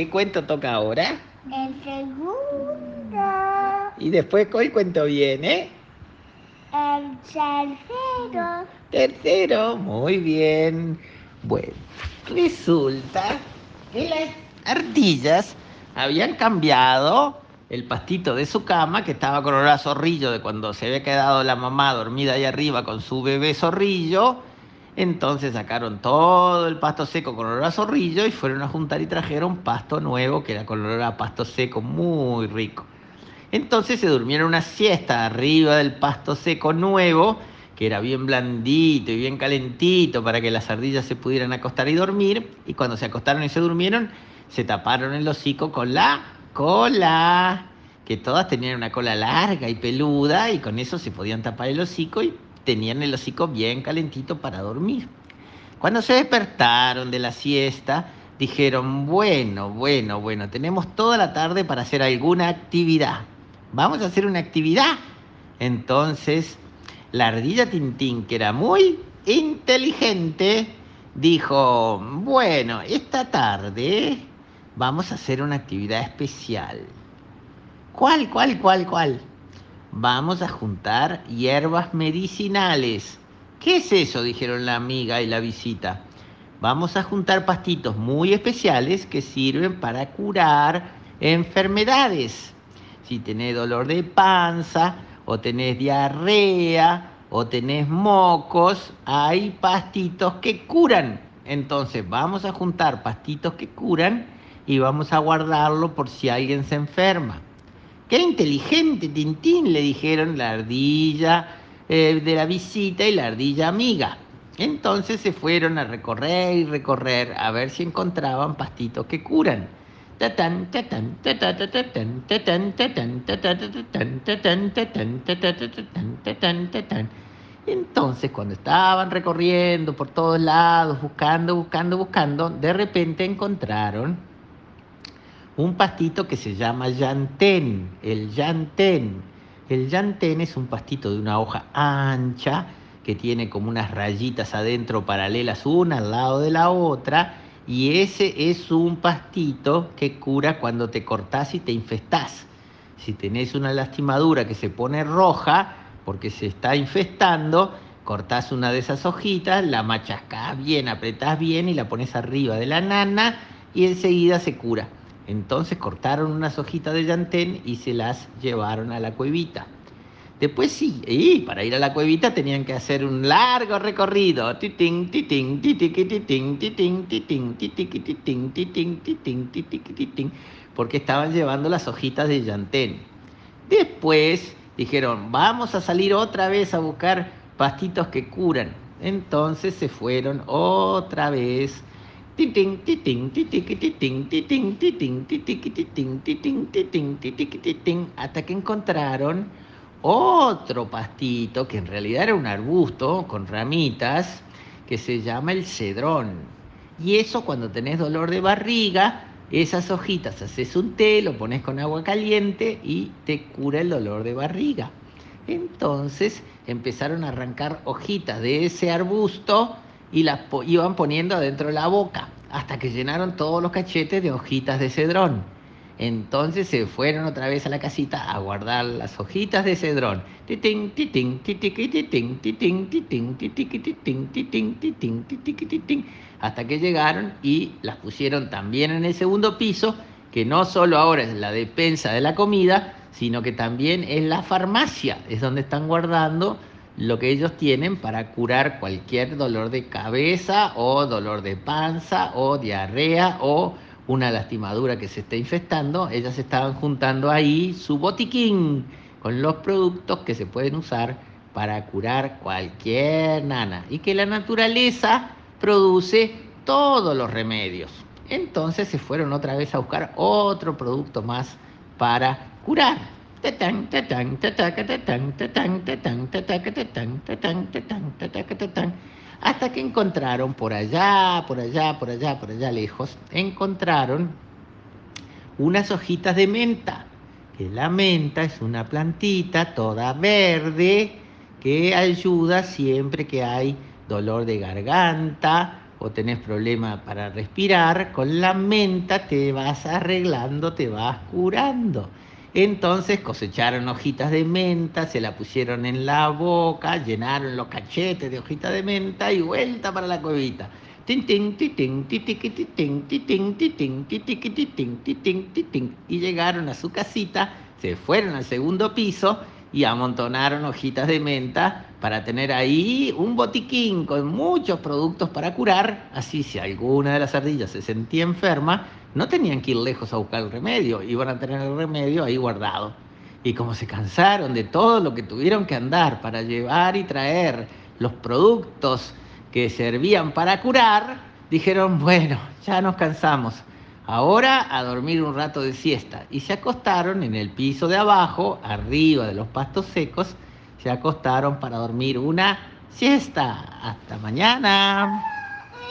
¿Qué cuento toca ahora? El segundo. Y después, ¿cuál cuento viene? El tercero. Tercero, muy bien. Bueno, resulta que las ardillas habían cambiado el pastito de su cama, que estaba con olor a zorrillo de cuando se había quedado la mamá dormida ahí arriba con su bebé zorrillo. Entonces sacaron todo el pasto seco con olor a zorrillo y fueron a juntar y trajeron pasto nuevo que era con olor a pasto seco muy rico. Entonces se durmieron una siesta arriba del pasto seco nuevo, que era bien blandito y bien calentito para que las ardillas se pudieran acostar y dormir. Y cuando se acostaron y se durmieron, se taparon el hocico con la cola, que todas tenían una cola larga y peluda y con eso se podían tapar el hocico y tenían el hocico bien calentito para dormir. Cuando se despertaron de la siesta, dijeron, bueno, bueno, bueno, tenemos toda la tarde para hacer alguna actividad. Vamos a hacer una actividad. Entonces, la ardilla Tintín, que era muy inteligente, dijo, bueno, esta tarde vamos a hacer una actividad especial. ¿Cuál, cuál, cuál, cuál? Vamos a juntar hierbas medicinales. ¿Qué es eso? dijeron la amiga y la visita. Vamos a juntar pastitos muy especiales que sirven para curar enfermedades. Si tenés dolor de panza, o tenés diarrea, o tenés mocos, hay pastitos que curan. Entonces vamos a juntar pastitos que curan y vamos a guardarlo por si alguien se enferma. ¡Qué inteligente, Tintín! le dijeron la ardilla eh, de la visita y la ardilla amiga. Entonces se fueron a recorrer y recorrer a ver si encontraban pastitos que curan. Entonces, cuando estaban recorriendo por todos lados, buscando, buscando, buscando, de repente encontraron un pastito que se llama llantén, el llantén. El llantén es un pastito de una hoja ancha que tiene como unas rayitas adentro paralelas una al lado de la otra y ese es un pastito que cura cuando te cortás y te infestás. Si tenés una lastimadura que se pone roja porque se está infestando, cortás una de esas hojitas, la machacás bien, apretás bien y la pones arriba de la nana y enseguida se cura. Entonces cortaron unas hojitas de llantén y se las llevaron a la cuevita. Después sí, y para ir a la cuevita tenían que hacer un largo recorrido. Porque estaban llevando las hojitas de llantén. Después dijeron, vamos a salir otra vez a buscar pastitos que curan. Entonces se fueron otra vez hasta que encontraron otro pastito que en realidad era un arbusto con ramitas que se llama el cedrón. Y eso cuando tenés dolor de barriga, esas hojitas haces un té, lo pones con agua caliente y te cura el dolor de barriga. Entonces empezaron a arrancar hojitas de ese arbusto y las iban poniendo adentro de la boca hasta que llenaron todos los cachetes de hojitas de cedrón. Entonces se fueron otra vez a la casita a guardar las hojitas de cedrón. Hasta que llegaron y las pusieron también en el segundo piso, que no solo ahora es la despensa de la comida, sino que también es la farmacia, es donde están guardando lo que ellos tienen para curar cualquier dolor de cabeza o dolor de panza o diarrea o una lastimadura que se esté infestando, ellas estaban juntando ahí su botiquín con los productos que se pueden usar para curar cualquier nana. Y que la naturaleza produce todos los remedios. Entonces se fueron otra vez a buscar otro producto más para curar hasta que encontraron por allá, por allá, por allá, por allá lejos, encontraron unas hojitas de menta, que la menta es una plantita toda verde que ayuda siempre que hay dolor de garganta o tenés problema para respirar, con la menta te vas arreglando, te vas curando. Entonces cosecharon hojitas de menta, se la pusieron en la boca, llenaron los cachetes de hojitas de menta y vuelta para la cuevita. Y llegaron a su casita, se fueron al segundo piso y amontonaron hojitas de menta para tener ahí un botiquín con muchos productos para curar, así si alguna de las ardillas se sentía enferma, no tenían que ir lejos a buscar el remedio, iban a tener el remedio ahí guardado. Y como se cansaron de todo lo que tuvieron que andar para llevar y traer los productos que servían para curar, dijeron, bueno, ya nos cansamos, ahora a dormir un rato de siesta. Y se acostaron en el piso de abajo, arriba de los pastos secos, se acostaron para dormir una siesta. Hasta mañana.